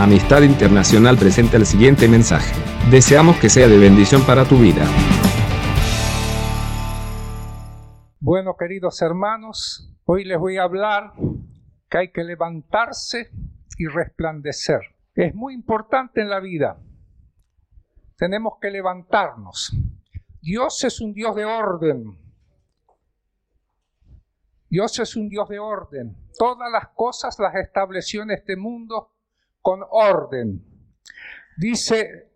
Amistad Internacional presenta el siguiente mensaje. Deseamos que sea de bendición para tu vida. Bueno, queridos hermanos, hoy les voy a hablar que hay que levantarse y resplandecer. Es muy importante en la vida. Tenemos que levantarnos. Dios es un Dios de orden. Dios es un Dios de orden. Todas las cosas las estableció en este mundo con orden. Dice,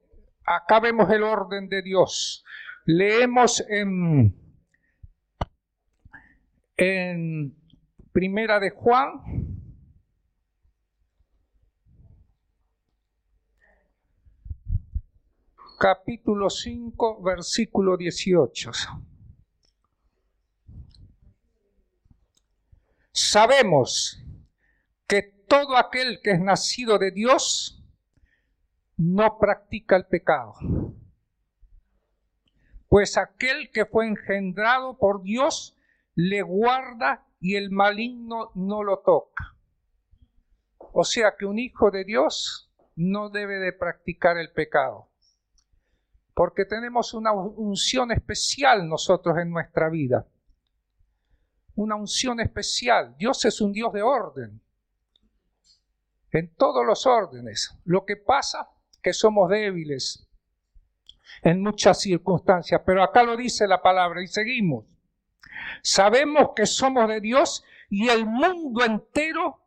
acá vemos el orden de Dios. Leemos en, Primera de Juan. Capítulo 5, versículo 18. Sabemos todo aquel que es nacido de Dios no practica el pecado. Pues aquel que fue engendrado por Dios le guarda y el maligno no lo toca. O sea que un hijo de Dios no debe de practicar el pecado. Porque tenemos una unción especial nosotros en nuestra vida. Una unción especial. Dios es un Dios de orden en todos los órdenes. Lo que pasa que somos débiles en muchas circunstancias, pero acá lo dice la palabra y seguimos. Sabemos que somos de Dios y el mundo entero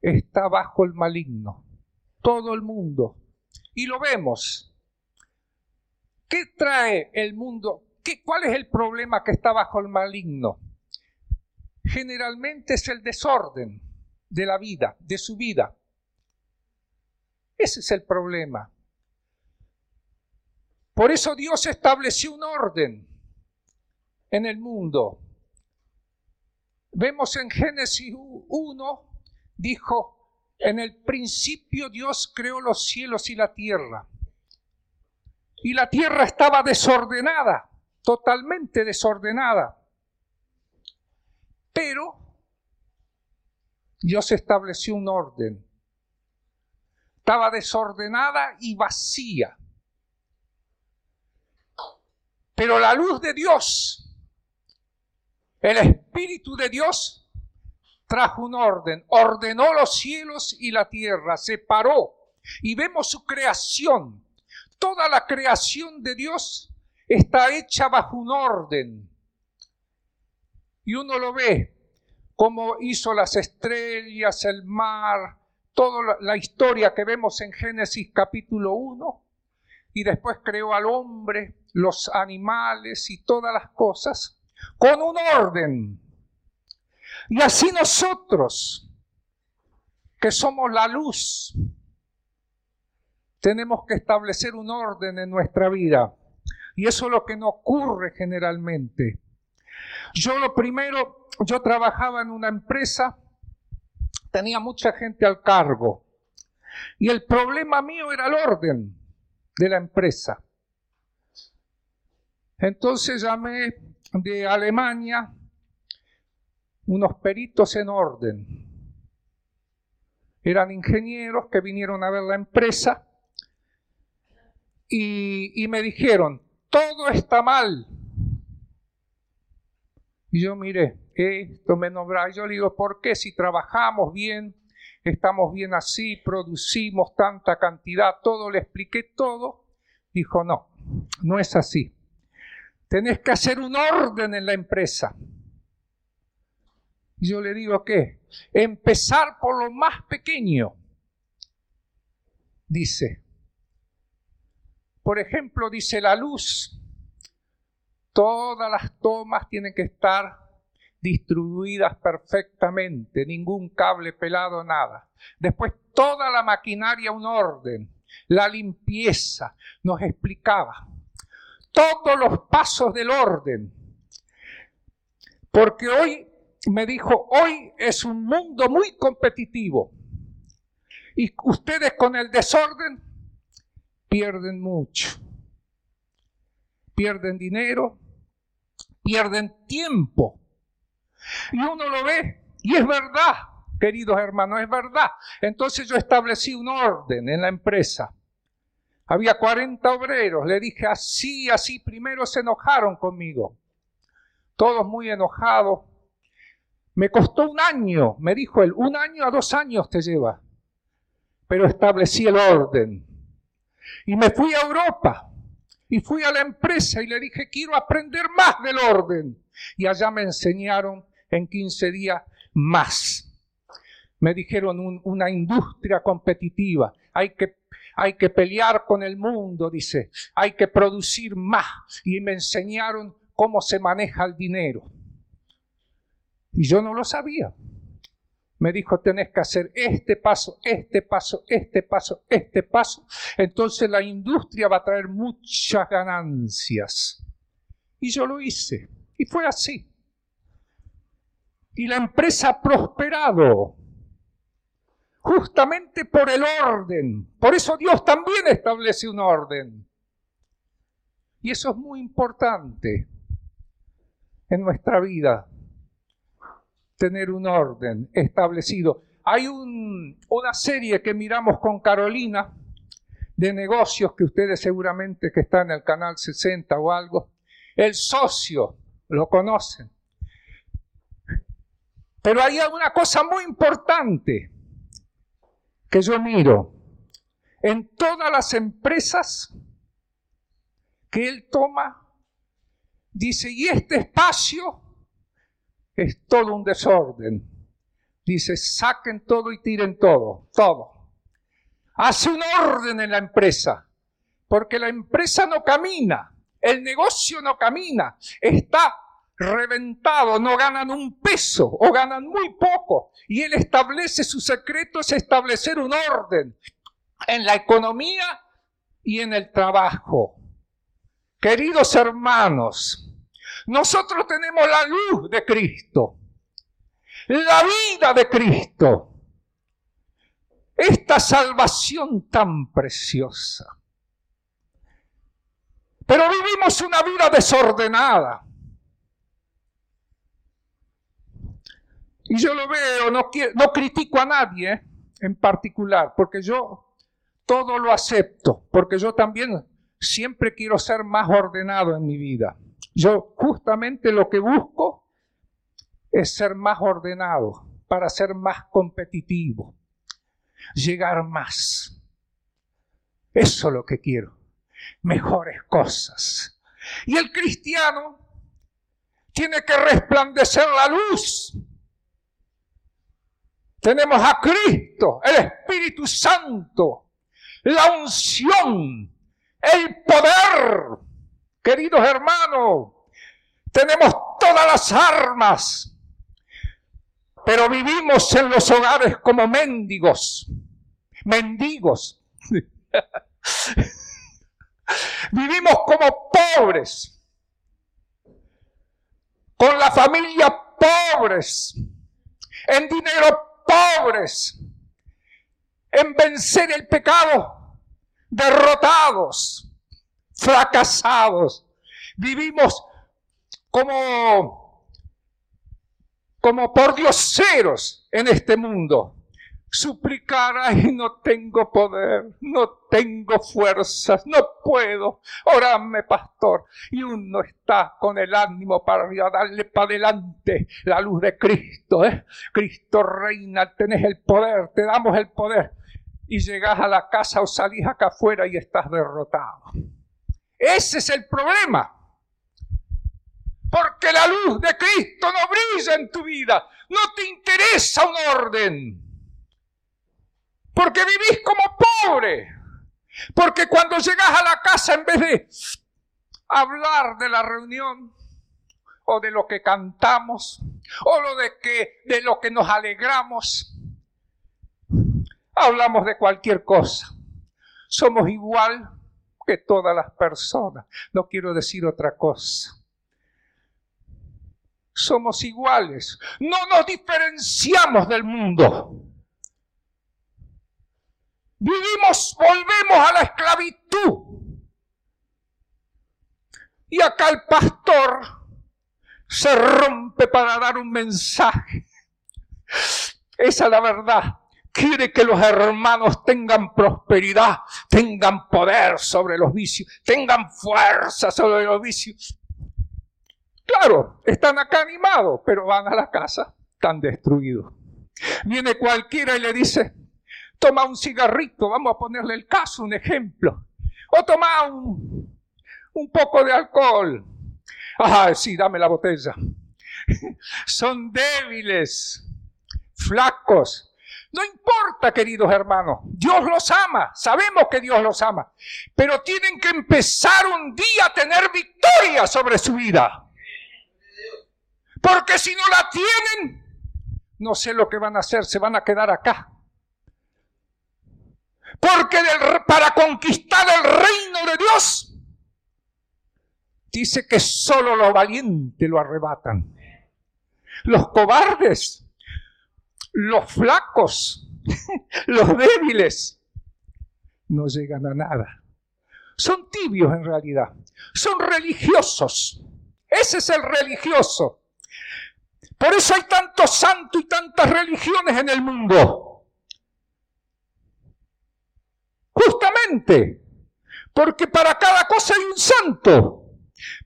está bajo el maligno. Todo el mundo. Y lo vemos. ¿Qué trae el mundo? ¿Qué, ¿Cuál es el problema que está bajo el maligno? Generalmente es el desorden de la vida, de su vida. Ese es el problema. Por eso Dios estableció un orden en el mundo. Vemos en Génesis 1, dijo, en el principio Dios creó los cielos y la tierra. Y la tierra estaba desordenada, totalmente desordenada. Pero Dios estableció un orden. Estaba desordenada y vacía. Pero la luz de Dios, el Espíritu de Dios, trajo un orden, ordenó los cielos y la tierra, separó. Y vemos su creación. Toda la creación de Dios está hecha bajo un orden. Y uno lo ve cómo hizo las estrellas, el mar, toda la historia que vemos en Génesis capítulo 1, y después creó al hombre, los animales y todas las cosas, con un orden. Y así nosotros, que somos la luz, tenemos que establecer un orden en nuestra vida. Y eso es lo que no ocurre generalmente. Yo lo primero yo trabajaba en una empresa, tenía mucha gente al cargo. Y el problema mío era el orden de la empresa. Entonces llamé de Alemania unos peritos en orden. Eran ingenieros que vinieron a ver la empresa y, y me dijeron, todo está mal. Y yo miré, esto me nombra. Yo le digo, ¿por qué si trabajamos bien, estamos bien así, producimos tanta cantidad, todo, le expliqué todo? Dijo, no, no es así. Tenés que hacer un orden en la empresa. Y yo le digo, ¿qué? Empezar por lo más pequeño. Dice, por ejemplo, dice la luz. Todas las tomas tienen que estar distribuidas perfectamente, ningún cable pelado, nada. Después toda la maquinaria un orden, la limpieza, nos explicaba todos los pasos del orden. Porque hoy, me dijo, hoy es un mundo muy competitivo. Y ustedes con el desorden pierden mucho. Pierden dinero, pierden tiempo y uno lo ve y es verdad. queridos hermanos, es verdad. Entonces yo establecí un orden en la empresa. Había 40 obreros, le dije así, así, primero se enojaron conmigo. Todos muy enojados. Me costó un año, me dijo él, un año a dos años te lleva. Pero establecí el orden. Y me fui a Europa y fui a la empresa y le dije, quiero aprender más del orden. Y allá me enseñaron en 15 días más. Me dijeron una industria competitiva. Hay que, hay que pelear con el mundo, dice. Hay que producir más. Y me enseñaron cómo se maneja el dinero. Y yo no lo sabía. Me dijo, tenés que hacer este paso, este paso, este paso, este paso. Entonces la industria va a traer muchas ganancias. Y yo lo hice. Y fue así. Y la empresa ha prosperado justamente por el orden. Por eso Dios también establece un orden. Y eso es muy importante en nuestra vida, tener un orden establecido. Hay una serie que miramos con Carolina de negocios que ustedes seguramente que están en el canal 60 o algo. El socio, lo conocen. Pero hay una cosa muy importante que yo miro en todas las empresas que él toma, dice, y este espacio es todo un desorden. Dice, saquen todo y tiren todo, todo. Hace un orden en la empresa, porque la empresa no camina, el negocio no camina, está reventado, no ganan un peso o ganan muy poco. Y él establece su secreto es establecer un orden en la economía y en el trabajo. Queridos hermanos, nosotros tenemos la luz de Cristo, la vida de Cristo, esta salvación tan preciosa. Pero vivimos una vida desordenada. Y yo lo veo, no, no critico a nadie ¿eh? en particular, porque yo todo lo acepto, porque yo también siempre quiero ser más ordenado en mi vida. Yo justamente lo que busco es ser más ordenado para ser más competitivo, llegar más. Eso es lo que quiero, mejores cosas. Y el cristiano tiene que resplandecer la luz tenemos a Cristo, el Espíritu Santo, la unción, el poder. Queridos hermanos, tenemos todas las armas, pero vivimos en los hogares como mendigos, mendigos. vivimos como pobres, con la familia pobres, en dinero pobres en vencer el pecado, derrotados, fracasados. Vivimos como, como por dioseros en este mundo suplicar, ay, no tengo poder, no tengo fuerzas, no puedo, orame, pastor. Y uno está con el ánimo para darle para adelante la luz de Cristo. ¿eh? Cristo reina, tenés el poder, te damos el poder. Y llegas a la casa o salís acá afuera y estás derrotado. Ese es el problema. Porque la luz de Cristo no brilla en tu vida. No te interesa un orden porque vivís como pobre. Porque cuando llegas a la casa, en vez de hablar de la reunión, o de lo que cantamos, o lo de, que, de lo que nos alegramos, hablamos de cualquier cosa. Somos igual que todas las personas. No quiero decir otra cosa. Somos iguales. No nos diferenciamos del mundo. Vivimos, volvemos a la esclavitud. Y acá el pastor se rompe para dar un mensaje. Esa es la verdad. Quiere que los hermanos tengan prosperidad, tengan poder sobre los vicios, tengan fuerza sobre los vicios. Claro, están acá animados, pero van a la casa, están destruidos. Viene cualquiera y le dice, toma un cigarrito, vamos a ponerle el caso, un ejemplo. O toma un, un poco de alcohol. Ah, sí, dame la botella. Son débiles, flacos. No importa, queridos hermanos, Dios los ama, sabemos que Dios los ama, pero tienen que empezar un día a tener victoria sobre su vida. Porque si no la tienen, no sé lo que van a hacer, se van a quedar acá. Porque para conquistar el reino de Dios, dice que solo los valientes lo arrebatan. Los cobardes, los flacos, los débiles, no llegan a nada. Son tibios en realidad. Son religiosos. Ese es el religioso. Por eso hay tantos santos y tantas religiones en el mundo. Justamente, porque para cada cosa hay un santo.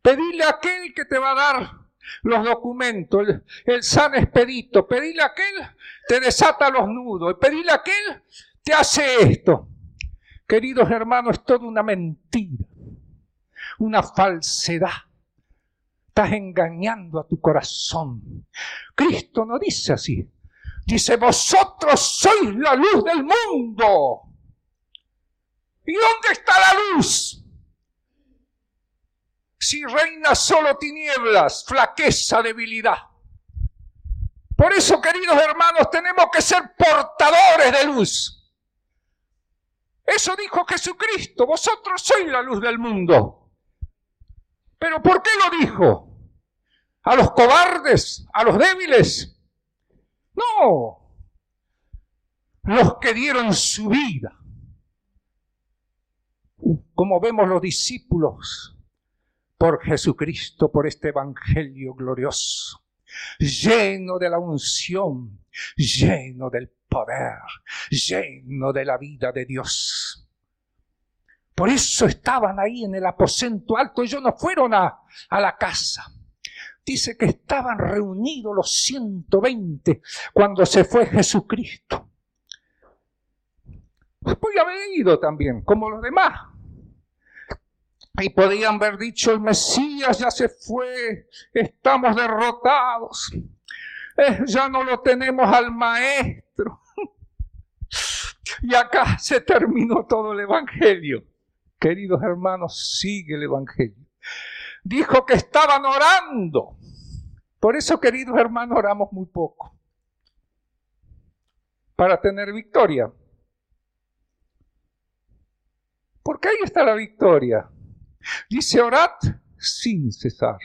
Pedile a aquel que te va a dar los documentos, el, san expedito. Pedile a aquel, te desata los nudos. Pedile a aquel, te hace esto. Queridos hermanos, es toda una mentira, una falsedad. Estás engañando a tu corazón. Cristo no dice así. Dice, vosotros sois la luz del mundo. ¿Y dónde está la luz? Si reina solo tinieblas, flaqueza, debilidad. Por eso, queridos hermanos, tenemos que ser portadores de luz. Eso dijo Jesucristo, vosotros sois la luz del mundo. ¿Pero por qué lo dijo? ¿A los cobardes? ¿A los débiles? No. Los que dieron su vida. Como vemos los discípulos por Jesucristo, por este Evangelio glorioso, lleno de la unción, lleno del poder, lleno de la vida de Dios. Por eso estaban ahí en el aposento alto. Ellos no fueron a, la casa. Dice que estaban reunidos los 120 cuando se fue Jesucristo. Podía haber ido también, como los demás. Y podían haber dicho, el Mesías ya se fue, estamos derrotados, eh, ya no lo tenemos al Maestro. y acá se terminó todo el Evangelio. Queridos hermanos, sigue el Evangelio. Dijo que estaban orando. Por eso, queridos hermanos, oramos muy poco. Para tener victoria. Porque ahí está la victoria. Dice, orad sin cesar.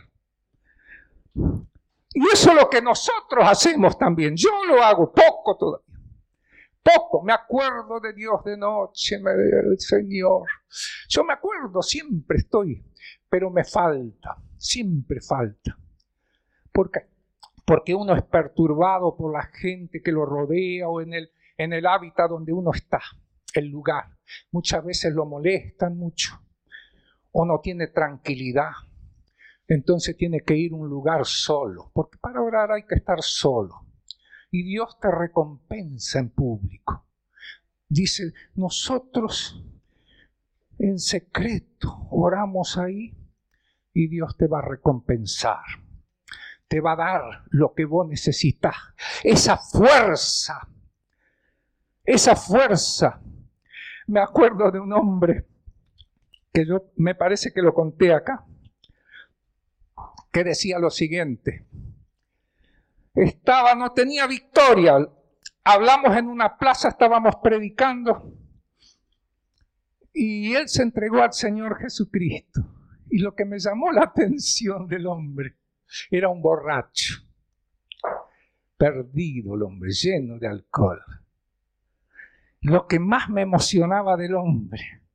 Y eso es lo que nosotros hacemos también. Yo lo hago poco todavía poco. Me acuerdo de Dios de noche, Señor. Yo me acuerdo, siempre estoy, pero me falta, siempre falta. Porque, porque uno es perturbado por la gente que lo rodea o en el, en el hábitat donde uno está, el lugar. Muchas veces lo molestan mucho o no tiene tranquilidad. Entonces tiene que ir a un lugar solo, porque para orar hay que estar solo y Dios te recompensa en público. Dice, nosotros en secreto oramos ahí y Dios te va a recompensar. Te va a dar lo que vos necesitas. Esa fuerza. Esa fuerza. Me acuerdo de un hombre que yo me parece que lo conté acá, que decía lo siguiente estaba, no tenía victoria. Hablamos en una plaza, estábamos predicando y él se entregó al Señor Jesucristo. Y lo que me llamó la atención del hombre era un borracho, perdido el hombre, lleno de alcohol. Lo que más me emocionaba del hombre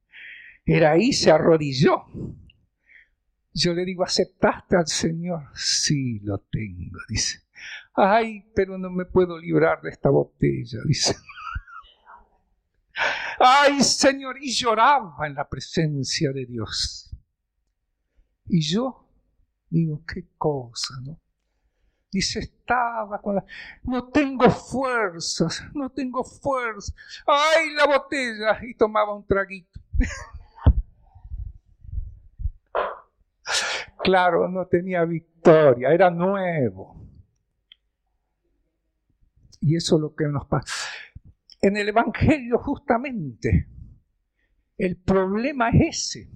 era ahí se arrodilló. Yo le digo, ¿aceptaste al Señor? Sí, lo tengo, dice Ay, pero no me puedo librar de esta botella, dice. Ay, Señor, y lloraba en la presencia de Dios. Y yo digo, qué cosa, ¿no? Dice, estaba con la... No tengo fuerzas, no tengo fuerzas. ¡Ay, la botella! Y tomaba un traguito. Claro, no tenía victoria, era nuevo. Y eso es lo que nos pasa. En el Evangelio justamente, el problema es ese,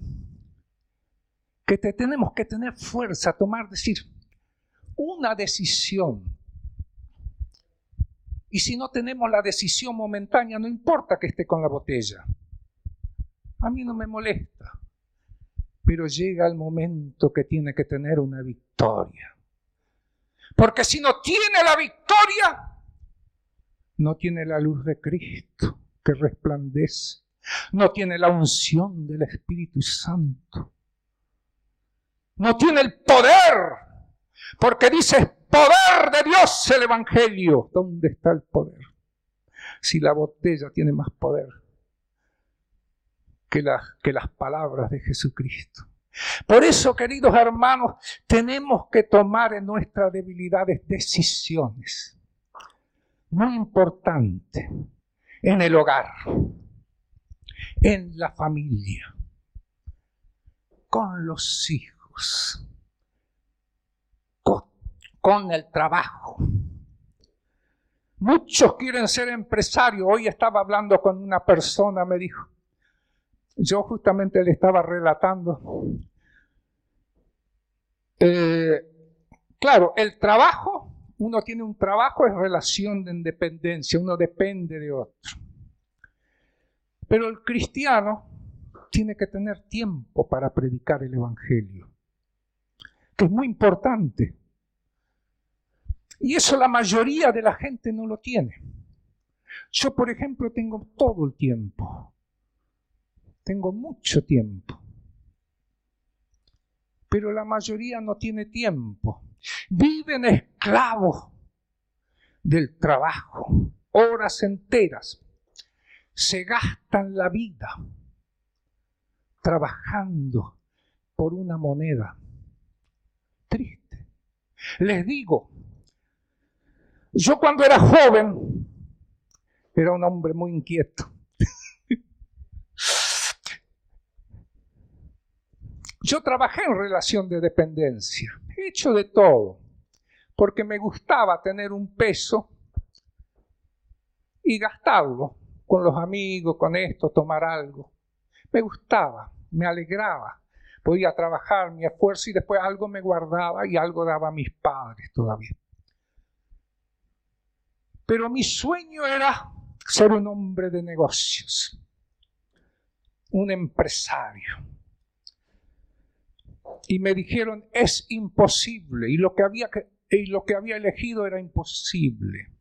que te tenemos que tener fuerza, tomar, decir, una decisión. Y si no tenemos la decisión momentánea, no importa que esté con la botella. A mí no me molesta. Pero llega el momento que tiene que tener una victoria. Porque si no tiene la victoria, no tiene la luz de Cristo que resplandece. No tiene la unción del Espíritu Santo. No tiene el poder porque dice, poder de Dios el Evangelio. ¿Dónde está el poder? Si la botella tiene más poder que, que las palabras de Jesucristo. Por eso, queridos hermanos, tenemos que tomar en nuestras debilidades decisiones muy importantes en el hogar, en la familia, con los hijos con el trabajo. Muchos quieren ser empresarios. Hoy estaba hablando con una persona, me dijo, yo justamente le estaba relatando. Eh, claro, el trabajo, uno tiene un trabajo, es relación de independencia, uno depende de otro. Pero el cristiano tiene que tener tiempo para predicar el Evangelio, que es muy importante. Y eso la mayoría de la gente no lo tiene. Yo, por ejemplo, tengo todo el tiempo. Tengo mucho tiempo. Pero la mayoría no tiene tiempo. Viven esclavos del trabajo, horas enteras. Se gastan la vida trabajando por una moneda. Triste. Les digo, yo cuando era joven era un hombre muy inquieto. Yo trabajé en relación de dependencia, he hecho de todo, porque me gustaba tener un peso y gastarlo con los amigos, con esto, tomar algo. Me gustaba, me alegraba. Podía trabajar mi esfuerzo y después algo me guardaba y algo daba a mis padres todavía. Pero mi sueño era ser un hombre de negocios, un empresario. Y me dijeron, es imposible. Y lo que había, y lo que había elegido era imposible.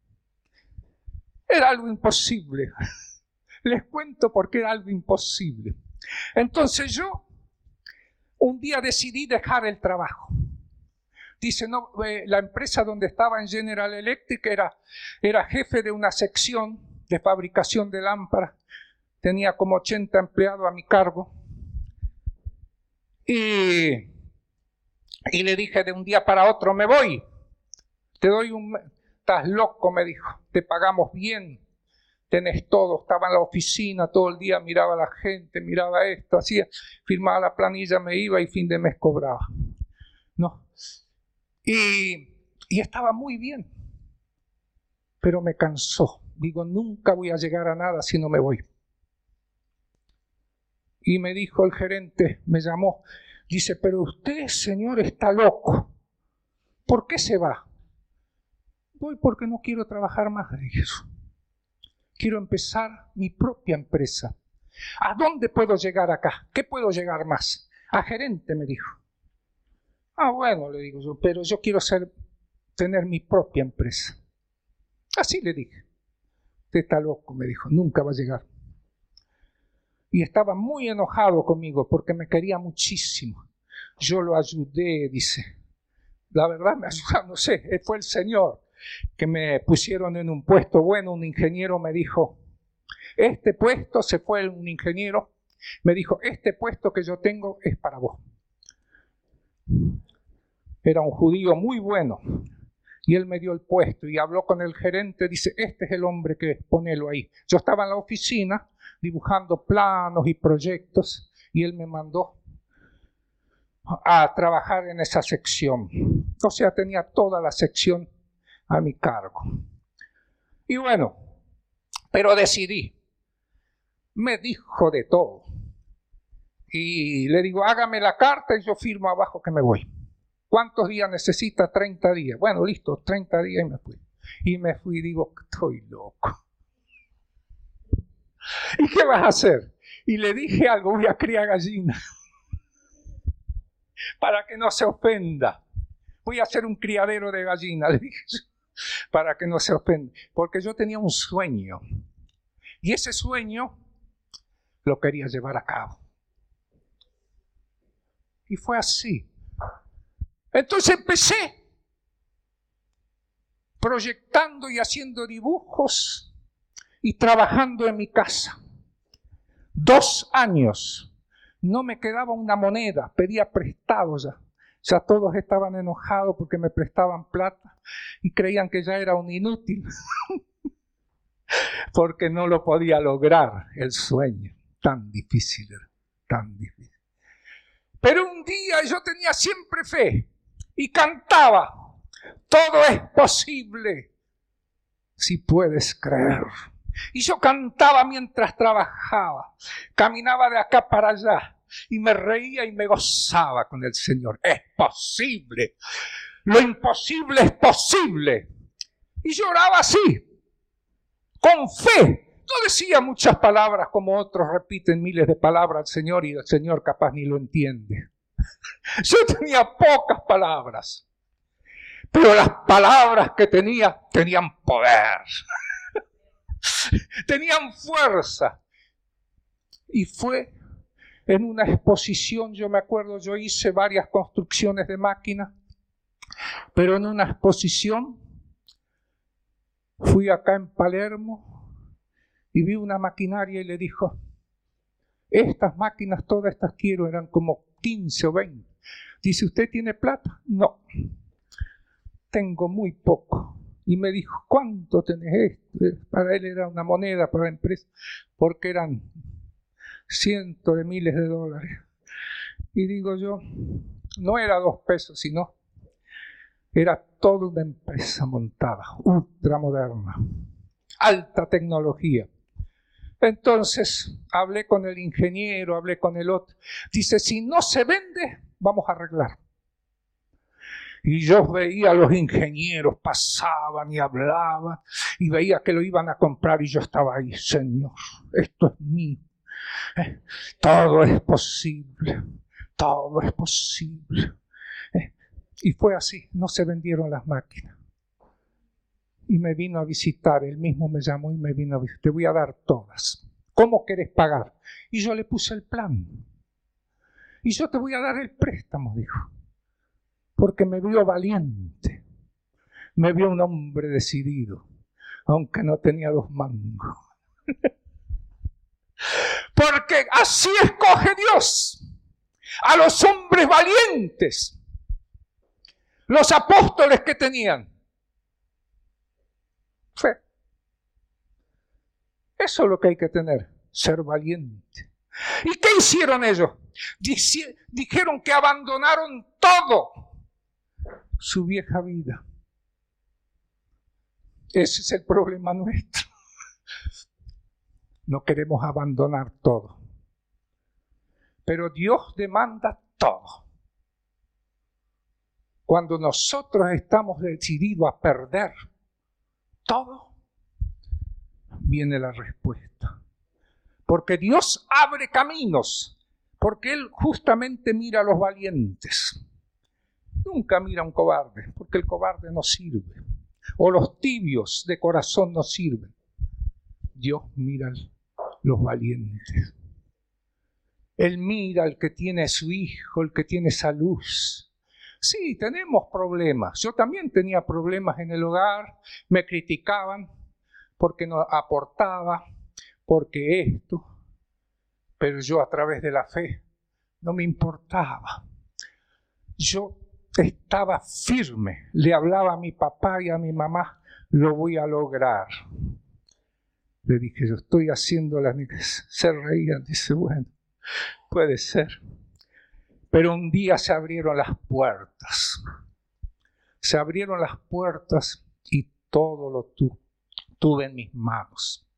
Era algo imposible. Les cuento por qué era algo imposible. Entonces yo un día decidí dejar el trabajo. Dice, no, eh, la empresa donde estaba en General Electric era, era jefe de una sección de fabricación de lámparas. Tenía como 80 empleados a mi cargo. Y, y le dije de un día para otro, me voy. Te doy un... Estás loco, me dijo. Te pagamos bien. Tenés todo. Estaba en la oficina todo el día, miraba a la gente, miraba esto, hacía, firmaba la planilla, me iba y fin de mes cobraba. No, y, estaba muy bien, pero me cansó. Digo, nunca voy a llegar a nada si no me voy. Y me dijo el gerente, me llamó, dice, pero usted, señor, está loco. ¿Por qué se va? Voy porque no quiero trabajar más de eso. Quiero empezar mi propia empresa. ¿A dónde puedo llegar acá? ¿Qué puedo llegar más? A gerente, me dijo. Ah, bueno, le digo yo, pero yo quiero ser, tener mi propia empresa. Así le dije. Usted está loco, me dijo, nunca va a llegar. Y estaba muy enojado conmigo porque me quería muchísimo. Yo lo ayudé, dice. la verdad me ayudaron, no sé, fue el Señor que me pusieron en un puesto bueno. Un ingeniero me dijo, este puesto, se fue un ingeniero, me dijo, este puesto que yo tengo es para vos. Era un judío muy bueno. Y él me dio el puesto y habló con el gerente, dice, este es el hombre que ponelo ahí. Yo estaba en la oficina dibujando planos y proyectos y él me mandó a trabajar en esa sección. O sea, tenía toda la sección a mi cargo. Y bueno, pero decidí. Me dijo de todo. Y le digo, hágame la carta y yo firmo abajo que me voy. ¿Cuántos días necesita? 30 días. Bueno, listo, 30 días y me fui. Y me fui digo, estoy loco. ¿Y qué vas a hacer? Y le dije algo, voy a criar gallina. Para que no se ofenda. Voy a hacer un criadero de gallina, le dije. Para que no se ofenda. Porque yo tenía un sueño. Y ese sueño lo quería llevar a cabo. Y fue así. Entonces empecé proyectando y haciendo dibujos y trabajando en mi casa. Dos años. No me quedaba una moneda, pedía prestado ya. Ya todos estaban enojados porque me prestaban plata y creían que ya era un inútil. porque no lo podía lograr el sueño. Tan difícil era, tan difícil. Pero un día yo tenía siempre fe y cantaba, todo es posible si puedes creer. Y yo cantaba mientras trabajaba, caminaba de acá para allá y me reía y me gozaba con el Señor. Es posible, lo imposible es posible. Y lloraba así, con fe. No decía muchas palabras como otros repiten miles de palabras al Señor y el Señor capaz ni lo entiende. Yo tenía pocas palabras, pero las palabras que tenía tenían poder, tenían fuerza. Y fue en una exposición, yo me acuerdo, yo hice varias construcciones de máquinas, pero en una exposición fui acá en Palermo y vi una maquinaria y le dijo, estas máquinas, todas estas quiero, eran como 15 o 20. Dice, ¿usted tiene plata? No, tengo muy poco. Y me dijo, ¿cuánto tenés esto? Para él era una moneda para la empresa, porque eran cientos de miles de dólares. Y digo yo, no era dos pesos, sino era toda una empresa montada, ultramoderna, alta tecnología. Entonces hablé con el ingeniero, hablé con el otro. Dice, si no se vende, vamos a arreglar. Y yo veía a los ingenieros, pasaban y hablaban, y veía que lo iban a comprar y yo estaba ahí, Señor, esto es mío. Eh, todo es posible, todo es posible. Eh, y fue así, no se vendieron las máquinas y me vino a visitar, él mismo me llamó y me vino a visitar, te voy a dar todas. ¿Cómo quieres pagar? Y yo le puse el plan. Y yo te voy a dar el préstamo, dijo. Porque me vio valiente, me vio un hombre decidido, aunque no tenía dos mangos. Porque así escoge Dios a los hombres valientes, los apóstoles que tenían Fe. Eso es lo que hay que tener, ser valiente. ¿Y qué hicieron ellos? Dijeron que abandonaron todo su vieja vida. Ese es el problema nuestro. No queremos abandonar todo. Pero Dios demanda todo. Cuando nosotros estamos decididos a perder, todo, viene la respuesta. Porque Dios abre caminos, porque Él justamente mira a los valientes. Nunca mira a un cobarde, porque el cobarde no sirve. O los tibios de corazón no sirven. Dios mira a los valientes. Él mira al que tiene su hijo, el que tiene esa luz, Sí, tenemos problemas. Yo también tenía problemas en el hogar, me criticaban porque no aportaba, porque esto, pero yo a través de la fe no me importaba. Yo estaba firme, le hablaba a mi papá y a mi mamá, lo voy a lograr. Le dije, yo estoy haciendo las... Se reían, dice, bueno, puede ser. Pero un día se abrieron las puertas. Se abrieron las puertas y todo lo tuve en mis manos.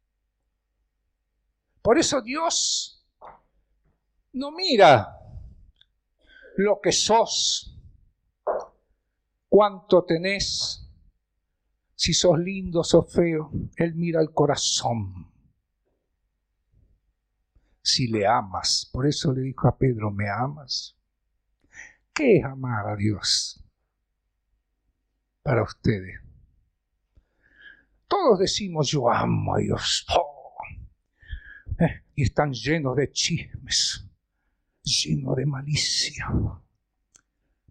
Por eso Dios no mira lo que sos, cuánto tenés, si sos lindo, sos feo. Él mira el corazón. Si le amas, por eso le dijo a Pedro, ¿me amas? ¿Qué es amar a Dios para ustedes? Todos decimos yo amo a Dios. Oh. Eh, y están llenos de chismes, llenos de malicia.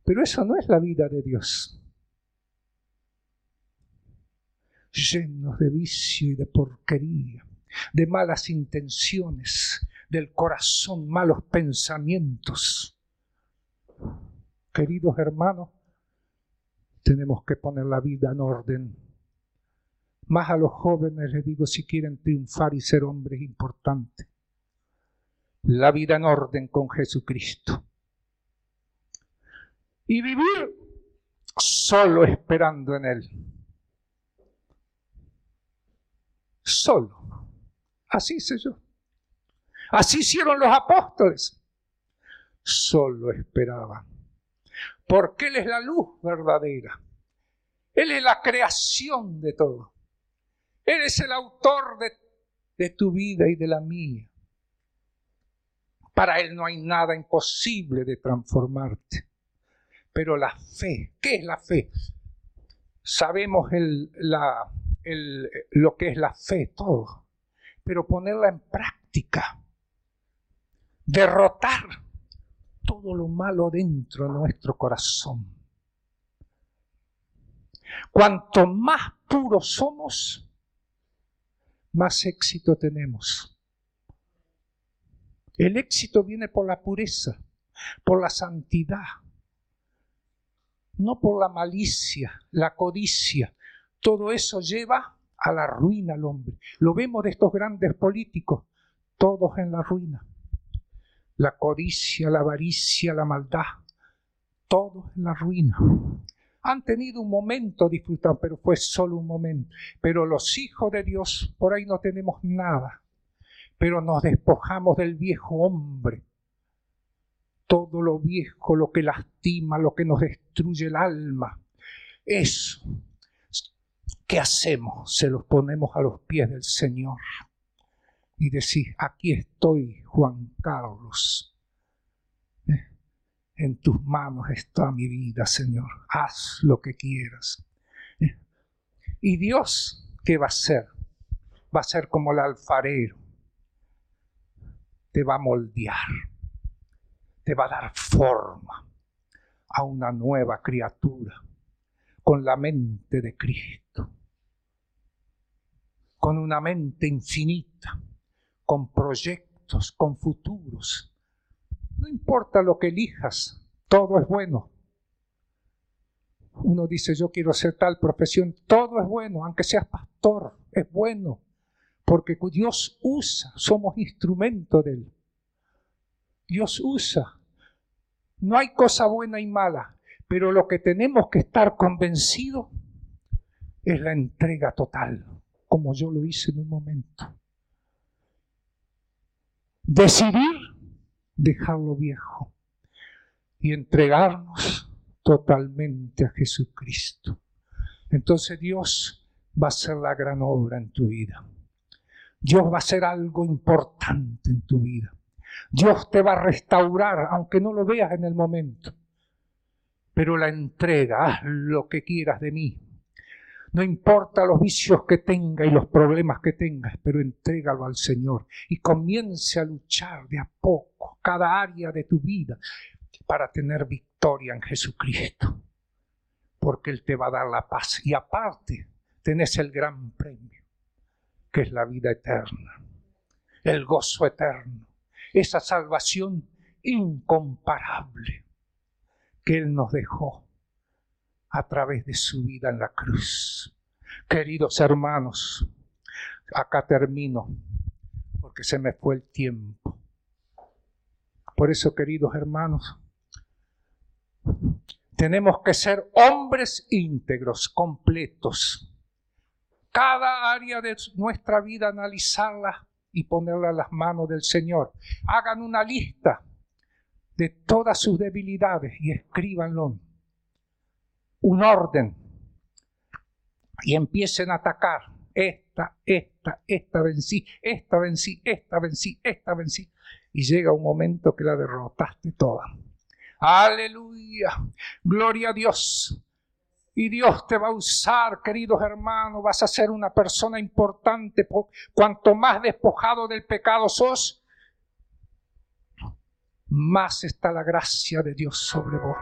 Pero eso no es la vida de Dios. Llenos de vicio y de porquería, de malas intenciones, del corazón, malos pensamientos queridos hermanos, tenemos que poner la vida en orden. Más a los jóvenes les digo si quieren triunfar y ser hombres importantes. La vida en orden con Jesucristo. Y vivir solo esperando en Él. Solo. Así hice yo. Así hicieron los apóstoles. Solo esperaban porque Él es la luz verdadera. Él es la creación de todo. Él es el autor de, de tu vida y de la mía. Para Él no hay nada imposible de transformarte. Pero la fe, ¿qué es la fe? Sabemos lo que es la fe, todo. Pero ponerla en práctica, derrotar todo lo malo dentro de nuestro corazón. Cuanto más puros somos, más éxito tenemos. El éxito viene por la pureza, por la santidad, no por la malicia, la codicia. Todo eso lleva a la ruina al hombre. Lo vemos de estos grandes políticos, todos en la ruina la codicia, la avaricia, la maldad, todo en la ruina. Han tenido un momento disfrutado, pero fue solo un momento. Pero los hijos de Dios, por ahí no tenemos nada, pero nos despojamos del viejo hombre. Todo lo viejo, lo que lastima, lo que nos destruye el alma. Eso, ¿qué hacemos? Se los ponemos a los pies del Señor y decir, aquí estoy, Juan Carlos. Eh, en tus manos está mi vida, Señor. Haz lo que quieras. Eh, y Dios, ¿qué va a hacer? Va a ser como el alfarero. Te va a moldear. Te va a dar forma a una nueva criatura con la mente de Cristo. Con una mente infinita con proyectos, con futuros. No importa lo que elijas, todo es bueno. Uno dice, yo quiero hacer tal profesión, todo es bueno, aunque seas pastor, es bueno, porque Dios usa, somos instrumento de Él. Dios usa. No hay cosa buena y mala, pero lo que tenemos que estar convencidos es la entrega total, como yo lo hice en un momento. Decidir dejarlo viejo y entregarnos totalmente a Jesucristo. Entonces Dios va a hacer la gran obra en tu vida. Dios va a hacer algo importante en tu vida. Dios te va a restaurar, aunque no lo veas en el momento. Pero la entrega, haz lo que quieras de mí. No importa los vicios que tenga y los problemas que tengas, pero entrégalo al Señor y comience a luchar de a poco cada área de tu vida. para tener victoria en Jesucristo, porque Él te va a dar la paz. Y aparte, tenés el gran premio, que es la vida eterna, el gozo eterno, esa salvación incomparable que Él nos dejó a través de su vida en la cruz. Queridos hermanos, acá termino, porque se me fue el tiempo. Por eso, queridos hermanos, tenemos que ser hombres íntegros, completos. Cada área de nuestra vida analizarla y ponerla en las manos del Señor. Hagan una lista de todas sus debilidades y escríbanlo. Un orden. Y empiecen a atacar. Esta, esta, esta vencí, esta vencí, esta vencí, esta vencí. Y llega un momento que la derrotaste toda. Aleluya. Gloria a Dios. Y Dios te va a usar, queridos hermanos, vas a ser una persona importante. Cuanto más despojado del pecado sos, más está la gracia de Dios sobre vos.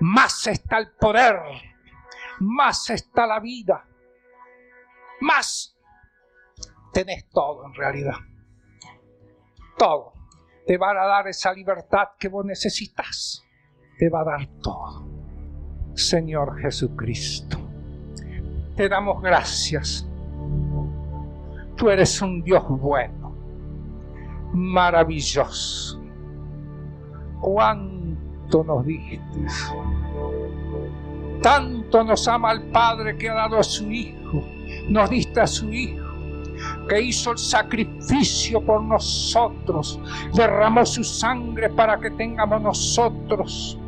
Más está el poder, más está la vida, más tenés todo en realidad. Todo. Te va a dar esa libertad que vos necesitas. Te va a dar todo. Señor Jesucristo, te damos gracias. Tú eres un Dios bueno, maravilloso cuánto nos diste. Tanto nos ama el Padre que ha dado a su Hijo. Nos diste a su Hijo que hizo el sacrificio por nosotros, derramó su sangre para que tengamos nosotros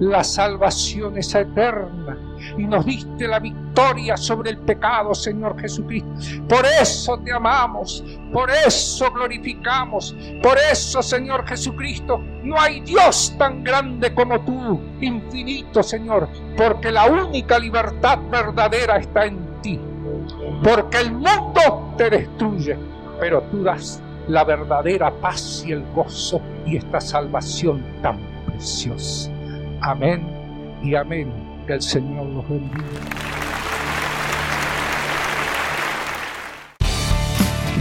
la salvación es eterna y nos diste la victoria sobre el pecado, Señor Jesucristo. Por eso te amamos, por eso glorificamos, por eso, Señor Jesucristo, no hay Dios tan grande como tú, infinito, Señor, porque la única libertad verdadera está en ti. Porque el mundo te destruye, pero tú das la verdadera paz y el gozo y esta salvación tan preciosa. Amén y amén. Que el Señor los bendiga.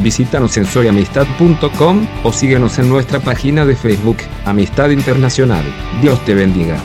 Visítanos en soyamistad.com o síguenos en nuestra página de Facebook, Amistad Internacional. Dios te bendiga.